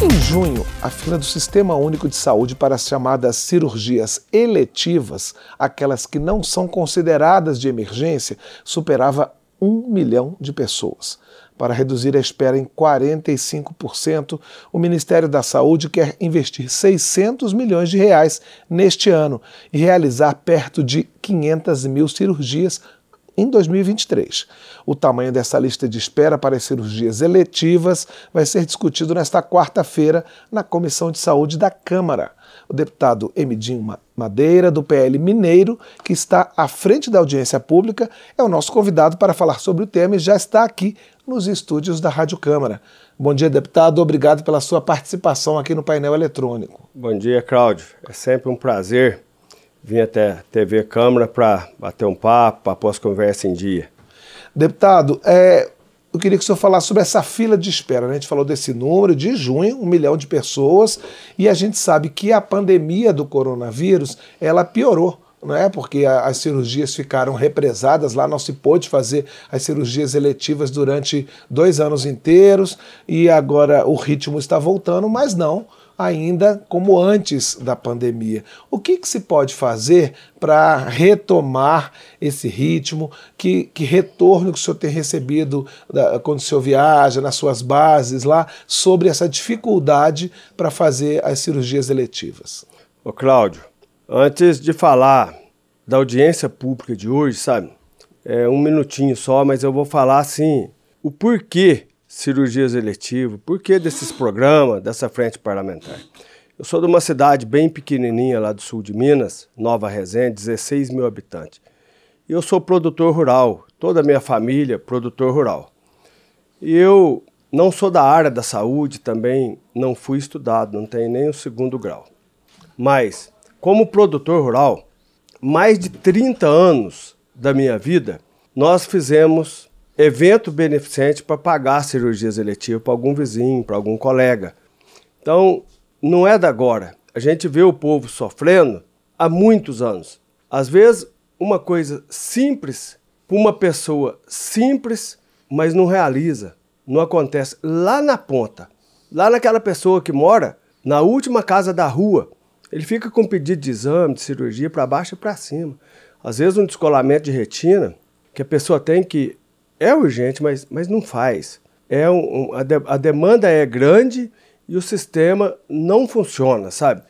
Em junho, a fila do Sistema Único de Saúde para as chamadas cirurgias eletivas, aquelas que não são consideradas de emergência, superava um milhão de pessoas. Para reduzir a espera em 45%, o Ministério da Saúde quer investir 600 milhões de reais neste ano e realizar perto de 500 mil cirurgias em 2023. O tamanho dessa lista de espera para as cirurgias eletivas vai ser discutido nesta quarta-feira na Comissão de Saúde da Câmara. O deputado Emidinho Madeira, do PL Mineiro, que está à frente da audiência pública, é o nosso convidado para falar sobre o tema e já está aqui nos estúdios da Rádio Câmara. Bom dia, deputado. Obrigado pela sua participação aqui no painel eletrônico. Bom dia, Cláudio. É sempre um prazer Vim até TV Câmara para bater um papo, as conversas em dia. Deputado, é, eu queria que o senhor falasse sobre essa fila de espera. Né? A gente falou desse número de junho, um milhão de pessoas, e a gente sabe que a pandemia do coronavírus ela piorou. Não é porque as cirurgias ficaram represadas, lá não se pôde fazer as cirurgias eletivas durante dois anos inteiros e agora o ritmo está voltando, mas não ainda como antes da pandemia. O que, que se pode fazer para retomar esse ritmo? Que, que retorno que o senhor tem recebido da, quando o senhor viaja, nas suas bases lá, sobre essa dificuldade para fazer as cirurgias eletivas? Ô Cláudio, antes de falar da audiência pública de hoje, sabe? É um minutinho só, mas eu vou falar assim, o porquê cirurgias eletivas, por que desses programas, dessa frente parlamentar? Eu sou de uma cidade bem pequenininha lá do sul de Minas, Nova Resende, 16 mil habitantes. E eu sou produtor rural, toda a minha família produtor rural. E eu não sou da área da saúde, também não fui estudado, não tenho nem o segundo grau. Mas, como produtor rural, mais de 30 anos da minha vida, nós fizemos evento beneficente para pagar cirurgias eletivas para algum vizinho, para algum colega. Então, não é da agora. A gente vê o povo sofrendo há muitos anos. Às vezes, uma coisa simples para uma pessoa simples, mas não realiza, não acontece lá na ponta. Lá naquela pessoa que mora na última casa da rua, ele fica com pedido de exame, de cirurgia para baixo e para cima. Às vezes um descolamento de retina que a pessoa tem que é urgente, mas, mas não faz. É um, a, de, a demanda é grande e o sistema não funciona, sabe?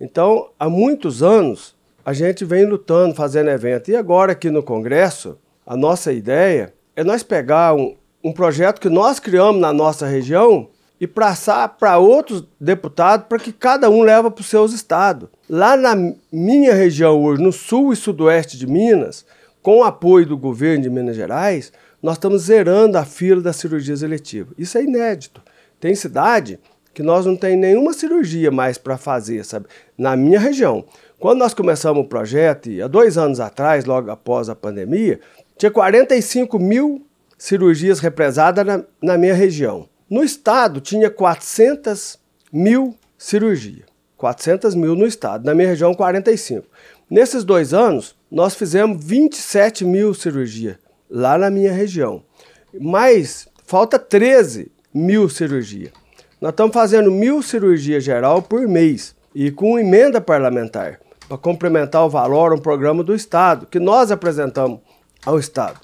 Então, há muitos anos, a gente vem lutando, fazendo evento. E agora aqui no Congresso, a nossa ideia é nós pegar um, um projeto que nós criamos na nossa região e passar para outros deputados para que cada um leva para os seus estados. Lá na minha região hoje, no sul e sudoeste de Minas, com o apoio do governo de Minas Gerais, nós estamos zerando a fila das cirurgias eletivas. Isso é inédito. Tem cidade que nós não tem nenhuma cirurgia mais para fazer, sabe? Na minha região. Quando nós começamos o projeto, há dois anos atrás, logo após a pandemia, tinha 45 mil cirurgias represadas na, na minha região. No estado, tinha 400 mil cirurgias. 400 mil no estado, na minha região, 45. Nesses dois anos, nós fizemos 27 mil cirurgias lá na minha região. Mas falta 13 mil cirurgias. Nós estamos fazendo mil cirurgias geral por mês e com emenda parlamentar para complementar o valor um programa do Estado que nós apresentamos ao Estado.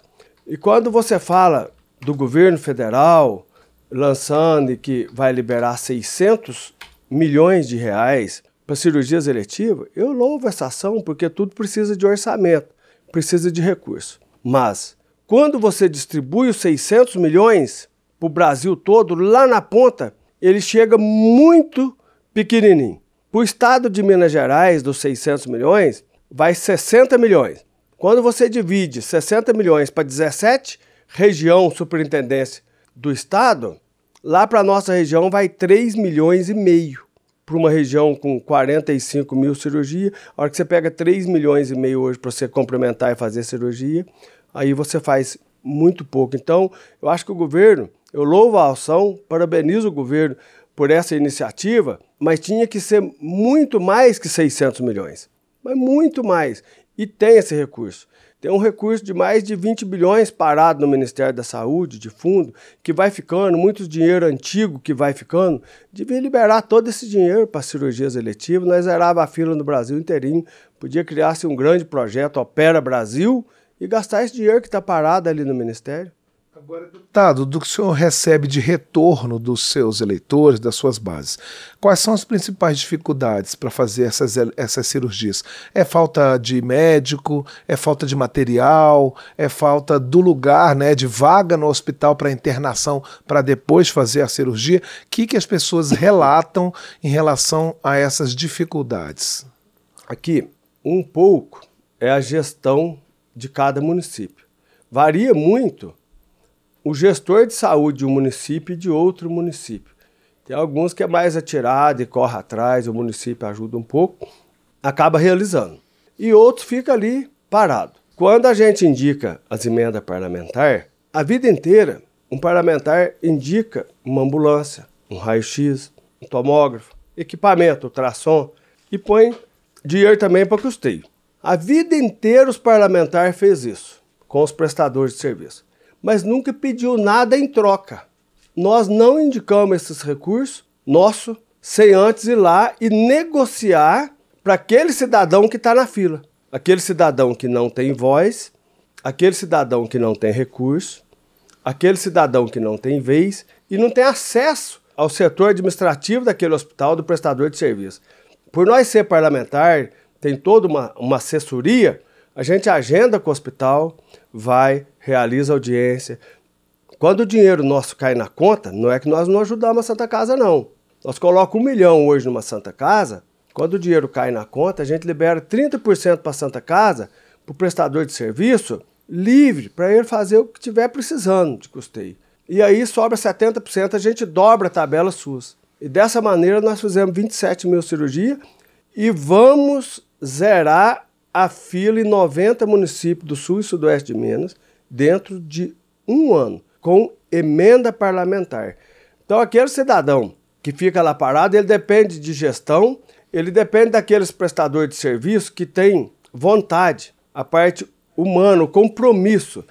E quando você fala do governo federal lançando que vai liberar 600 milhões de reais para cirurgias eletivas, eu louvo essa ação porque tudo precisa de orçamento, precisa de recurso. Mas quando você distribui os 600 milhões para o Brasil todo, lá na ponta, ele chega muito pequenininho. Para o estado de Minas Gerais, dos 600 milhões, vai 60 milhões. Quando você divide 60 milhões para 17 região superintendência do estado, lá para a nossa região vai 3 milhões e meio. Para uma região com 45 mil cirurgia, a hora que você pega 3 milhões e meio hoje para você complementar e fazer cirurgia, aí você faz muito pouco. Então, eu acho que o governo, eu louvo a ação, parabenizo o governo por essa iniciativa, mas tinha que ser muito mais que 600 milhões, mas muito mais. E tem esse recurso. Tem um recurso de mais de 20 bilhões parado no Ministério da Saúde, de fundo, que vai ficando, muito dinheiro antigo que vai ficando. Devia liberar todo esse dinheiro para cirurgias eletivas. Nós zerava a fila no Brasil inteirinho. Podia criar-se um grande projeto, Opera Brasil, e gastar esse dinheiro que está parado ali no Ministério. Agora, deputado, do que o senhor recebe de retorno dos seus eleitores, das suas bases, quais são as principais dificuldades para fazer essas, essas cirurgias? É falta de médico? É falta de material? É falta do lugar, né, de vaga no hospital para internação para depois fazer a cirurgia? O que, que as pessoas relatam em relação a essas dificuldades? Aqui, um pouco é a gestão de cada município. Varia muito o gestor de saúde de um município e de outro município. Tem alguns que é mais atirado e corre atrás, o município ajuda um pouco, acaba realizando. E outros fica ali parado. Quando a gente indica as emendas parlamentares, a vida inteira, um parlamentar indica uma ambulância, um raio-x, um tomógrafo, equipamento, ultrassom e põe dinheiro também para custeio. A vida inteira os parlamentares fez isso com os prestadores de serviço mas nunca pediu nada em troca. Nós não indicamos esses recursos, nosso, sem antes ir lá e negociar para aquele cidadão que está na fila. Aquele cidadão que não tem voz, aquele cidadão que não tem recurso, aquele cidadão que não tem vez e não tem acesso ao setor administrativo daquele hospital, do prestador de serviço. Por nós ser parlamentar, tem toda uma, uma assessoria, a gente agenda com o hospital, vai, realiza audiência. Quando o dinheiro nosso cai na conta, não é que nós não ajudamos a Santa Casa, não. Nós colocamos um milhão hoje numa Santa Casa, quando o dinheiro cai na conta, a gente libera 30% para a Santa Casa, para o prestador de serviço, livre, para ele fazer o que tiver precisando de custeio. E aí sobra 70%, a gente dobra a tabela SUS. E dessa maneira nós fizemos 27 mil cirurgias e vamos zerar a fila em 90 municípios do sul e sudoeste de Minas dentro de um ano, com emenda parlamentar. Então, aquele cidadão que fica lá parado, ele depende de gestão, ele depende daqueles prestadores de serviço que têm vontade, a parte humana, o compromisso.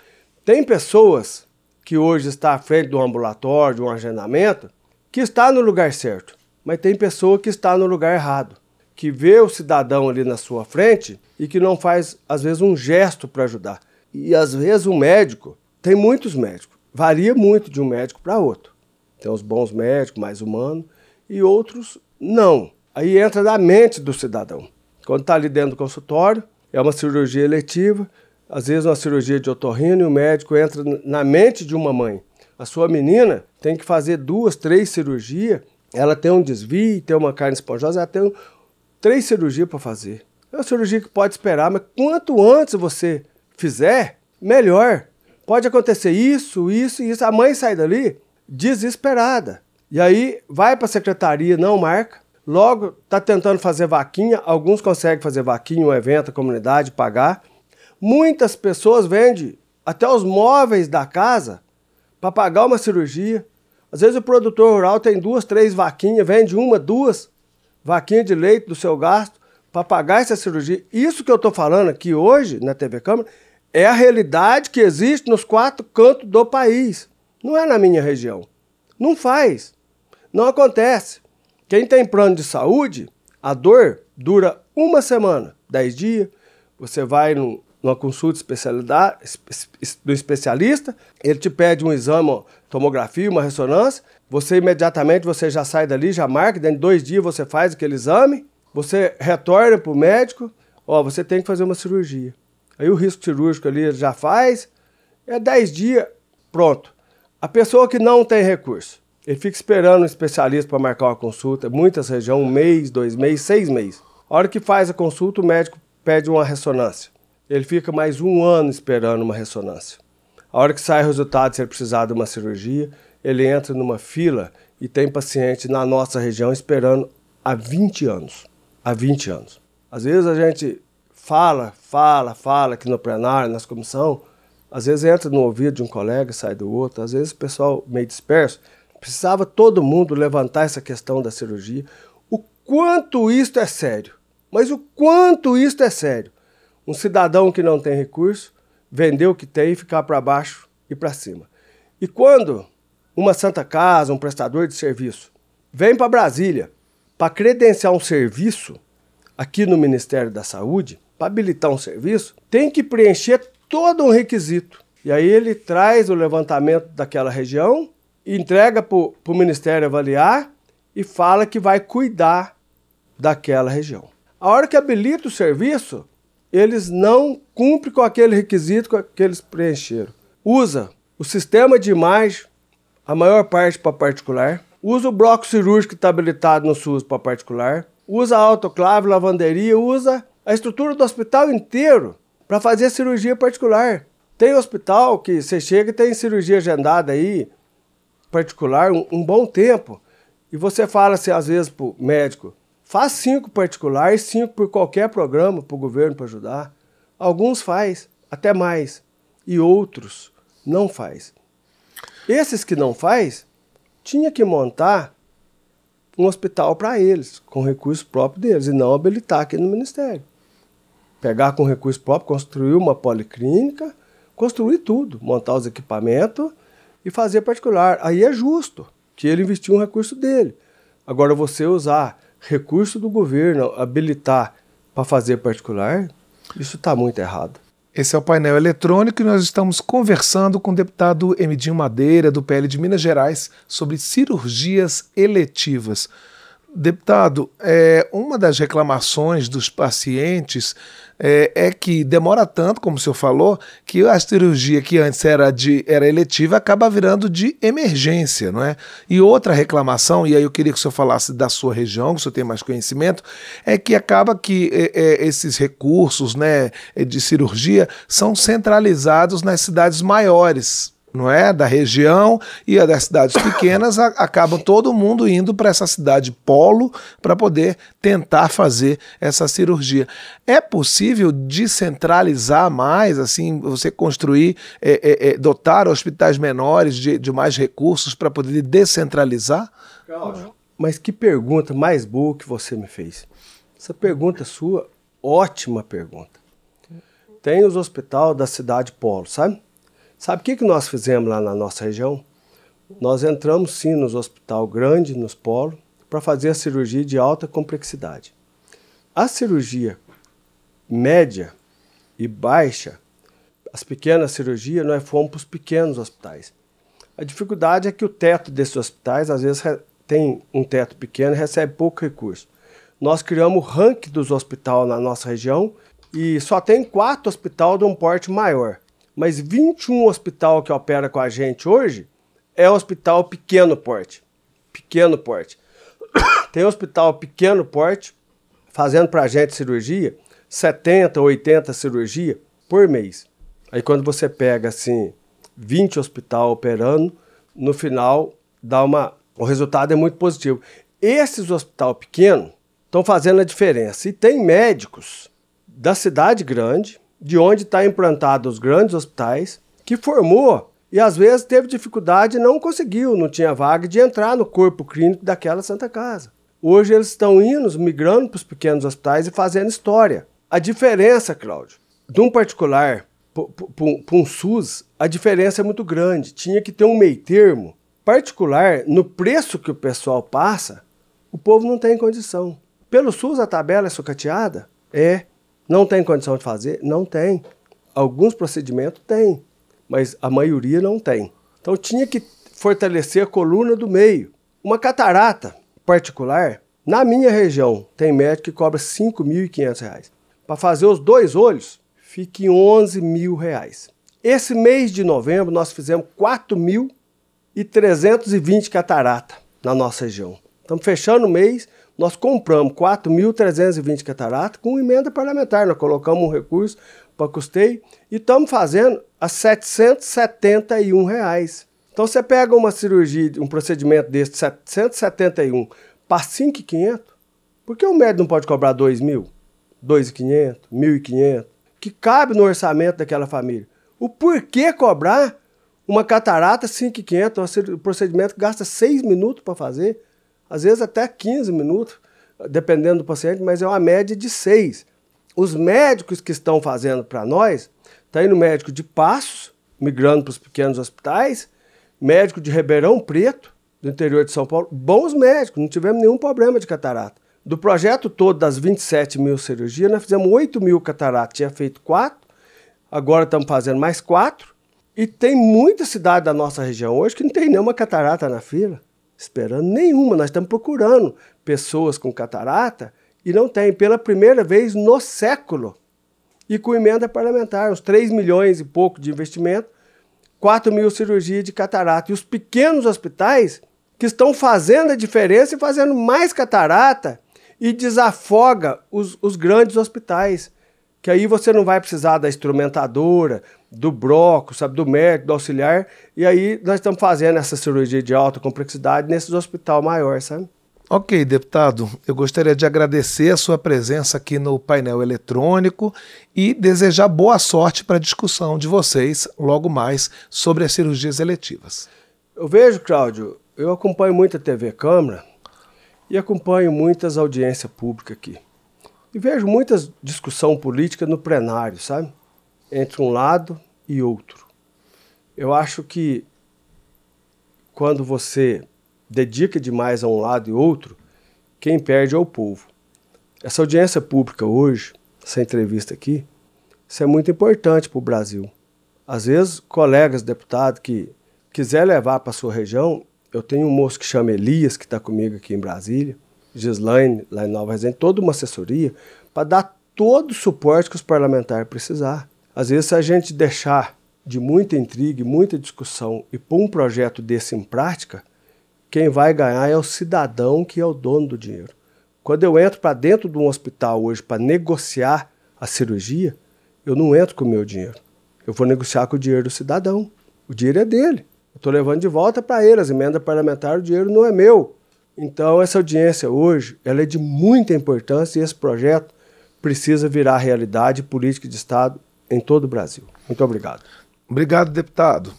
Tem pessoas que hoje está à frente de um ambulatório, de um agendamento, que está no lugar certo, mas tem pessoa que está no lugar errado, que vê o cidadão ali na sua frente e que não faz, às vezes, um gesto para ajudar. E às vezes o médico, tem muitos médicos, varia muito de um médico para outro. Tem os bons médicos, mais humanos, e outros não. Aí entra na mente do cidadão. Quando está ali dentro do consultório, é uma cirurgia eletiva, às vezes uma cirurgia de otorrino, e o médico entra na mente de uma mãe. A sua menina tem que fazer duas, três cirurgias, ela tem um desvio, tem uma carne esponjosa, ela tem três cirurgias para fazer. É uma cirurgia que pode esperar, mas quanto antes você fizer, melhor. Pode acontecer isso, isso e isso. A mãe sai dali desesperada. E aí vai para a secretaria, não marca. Logo está tentando fazer vaquinha. Alguns conseguem fazer vaquinha, um evento, a comunidade, pagar. Muitas pessoas vendem até os móveis da casa para pagar uma cirurgia. Às vezes o produtor rural tem duas, três vaquinhas, vende uma, duas vaquinhas de leite do seu gasto para pagar essa cirurgia. Isso que eu estou falando aqui hoje na TV Câmara é a realidade que existe nos quatro cantos do país. Não é na minha região. Não faz. Não acontece. Quem tem plano de saúde, a dor dura uma semana, dez dias. Você vai numa consulta especialidade, do especialista, ele te pede um exame, tomografia, uma ressonância. Você imediatamente você já sai dali, já marca, dentro de dois dias você faz aquele exame, você retorna para o médico, ó, você tem que fazer uma cirurgia. Aí o risco cirúrgico ali já faz, é 10 dias, pronto. A pessoa que não tem recurso, ele fica esperando um especialista para marcar uma consulta, muitas regiões, um mês, dois meses, seis meses. A hora que faz a consulta, o médico pede uma ressonância. Ele fica mais um ano esperando uma ressonância. A hora que sai o resultado, se ele precisar de uma cirurgia, ele entra numa fila e tem paciente na nossa região esperando há 20 anos. Há 20 anos. Às vezes a gente fala, fala, fala aqui no plenário, nas comissão, às vezes entra no ouvido de um colega, sai do outro, às vezes o pessoal meio disperso. Precisava todo mundo levantar essa questão da cirurgia. O quanto isto é sério. Mas o quanto isto é sério. Um cidadão que não tem recurso, vender o que tem, ficar para baixo e para cima. E quando uma Santa Casa, um prestador de serviço, vem para Brasília para credenciar um serviço aqui no Ministério da Saúde, para habilitar um serviço, tem que preencher todo um requisito. E aí ele traz o levantamento daquela região, entrega para o Ministério avaliar e fala que vai cuidar daquela região. A hora que habilita o serviço, eles não cumprem com aquele requisito que eles preencheram. Usa o sistema de imagem, a maior parte para particular, usa o bloco cirúrgico que está habilitado no SUS para particular, usa a autoclave, lavanderia, usa a estrutura do hospital inteiro para fazer cirurgia particular. Tem hospital que você chega e tem cirurgia agendada aí, particular, um, um bom tempo. E você fala assim, às vezes, para o médico, faz cinco particulares, cinco por qualquer programa para o governo para ajudar. Alguns faz, até mais. E outros não faz. Esses que não faz, tinha que montar um hospital para eles, com recurso próprio deles, e não habilitar aqui no Ministério. Pegar com recurso próprio, construir uma policlínica, construir tudo, montar os equipamentos e fazer particular. Aí é justo que ele investiu um recurso dele. Agora, você usar recurso do governo, habilitar para fazer particular, isso está muito errado. Esse é o painel eletrônico e nós estamos conversando com o deputado Emidinho Madeira, do PL de Minas Gerais, sobre cirurgias eletivas. Deputado, é, uma das reclamações dos pacientes é, é, que demora tanto, como o senhor falou, que a cirurgia que antes era, de, era eletiva acaba virando de emergência, não é? E outra reclamação, e aí eu queria que o senhor falasse da sua região, que o senhor tem mais conhecimento, é que acaba que é, é esses recursos né, de cirurgia são centralizados nas cidades maiores não é? Da região e a das cidades pequenas a, acabam todo mundo indo para essa cidade polo para poder tentar fazer essa cirurgia. É possível descentralizar mais, assim, você construir, é, é, é, dotar hospitais menores de, de mais recursos para poder descentralizar? Mas que pergunta mais boa que você me fez. Essa pergunta sua, ótima pergunta. Tem os hospitais da cidade polo, sabe? Sabe o que, que nós fizemos lá na nossa região? Nós entramos sim nos hospital grande, nos polos, para fazer a cirurgia de alta complexidade. A cirurgia média e baixa, as pequenas cirurgias, nós fomos para os pequenos hospitais. A dificuldade é que o teto desses hospitais, às vezes, tem um teto pequeno e recebe pouco recurso. Nós criamos o ranking dos hospitais na nossa região e só tem quatro hospitais de um porte maior mas 21 hospital que opera com a gente hoje é hospital pequeno porte. Pequeno porte. Tem hospital pequeno porte fazendo para a gente cirurgia, 70, 80 cirurgia por mês. Aí quando você pega assim 20 hospital operando, no final dá uma o resultado é muito positivo. Esses hospital pequeno estão fazendo a diferença. E tem médicos da cidade grande de onde está implantado os grandes hospitais, que formou e às vezes teve dificuldade e não conseguiu, não tinha vaga de entrar no corpo clínico daquela Santa Casa. Hoje eles estão indo, migrando para os pequenos hospitais e fazendo história. A diferença, Cláudio, de um particular para um SUS, a diferença é muito grande. Tinha que ter um meio termo. Particular, no preço que o pessoal passa, o povo não tem condição. Pelo SUS a tabela é sucateada? É. Não tem condição de fazer? Não tem. Alguns procedimentos tem, mas a maioria não tem. Então tinha que fortalecer a coluna do meio. Uma catarata particular, na minha região, tem médico que cobra R$ 5.500. Para fazer os dois olhos, fique 11 mil reais. Esse mês de novembro, nós fizemos 4.320 catarata na nossa região. Estamos fechando o mês, nós compramos 4.320 cataratas com emenda parlamentar. Nós colocamos um recurso para custeio e estamos fazendo a 771 reais. Então você pega uma cirurgia, um procedimento desse, 771 para 5.500, por que o médico não pode cobrar 2.000, 2.500, 1.500, que cabe no orçamento daquela família? O porquê cobrar uma catarata 5.500, um procedimento que gasta 6 minutos para fazer? Às vezes até 15 minutos, dependendo do paciente, mas é uma média de 6. Os médicos que estão fazendo para nós Está indo médico de Passos, migrando para os pequenos hospitais, médico de Ribeirão Preto, do interior de São Paulo, bons médicos, não tivemos nenhum problema de catarata. Do projeto todo das 27 mil cirurgias, nós fizemos 8 mil cataratas, tinha feito 4, agora estamos fazendo mais 4. E tem muita cidade da nossa região hoje que não tem nenhuma catarata na fila, esperando nenhuma. Nós estamos procurando pessoas com catarata e não tem, pela primeira vez no século. E com emenda parlamentar, uns 3 milhões e pouco de investimento, 4 mil cirurgias de catarata. E os pequenos hospitais que estão fazendo a diferença e fazendo mais catarata e desafoga os, os grandes hospitais. Que aí você não vai precisar da instrumentadora, do broco, sabe, do médico, do auxiliar. E aí nós estamos fazendo essa cirurgia de alta complexidade nesses hospitais maiores, sabe? Ok, deputado, eu gostaria de agradecer a sua presença aqui no painel eletrônico e desejar boa sorte para a discussão de vocês logo mais sobre as cirurgias eletivas. Eu vejo, Cláudio, eu acompanho muito a TV Câmara e acompanho muitas audiências públicas aqui. E vejo muitas discussão política no plenário, sabe? Entre um lado e outro. Eu acho que quando você dedica demais a um lado e outro, quem perde é o povo. Essa audiência pública hoje, essa entrevista aqui, isso é muito importante para o Brasil. Às vezes, colegas deputados que quiser levar para sua região, eu tenho um moço que chama Elias, que está comigo aqui em Brasília, Gislaine, lá em Nova Resende, toda uma assessoria, para dar todo o suporte que os parlamentares precisar. Às vezes, se a gente deixar de muita intriga muita discussão e pôr um projeto desse em prática, quem vai ganhar é o cidadão que é o dono do dinheiro. Quando eu entro para dentro de um hospital hoje para negociar a cirurgia, eu não entro com o meu dinheiro. Eu vou negociar com o dinheiro do cidadão. O dinheiro é dele. Estou levando de volta para ele as emendas parlamentares, o dinheiro não é meu. Então, essa audiência hoje ela é de muita importância e esse projeto precisa virar realidade política de Estado em todo o Brasil. Muito obrigado. Obrigado, deputado.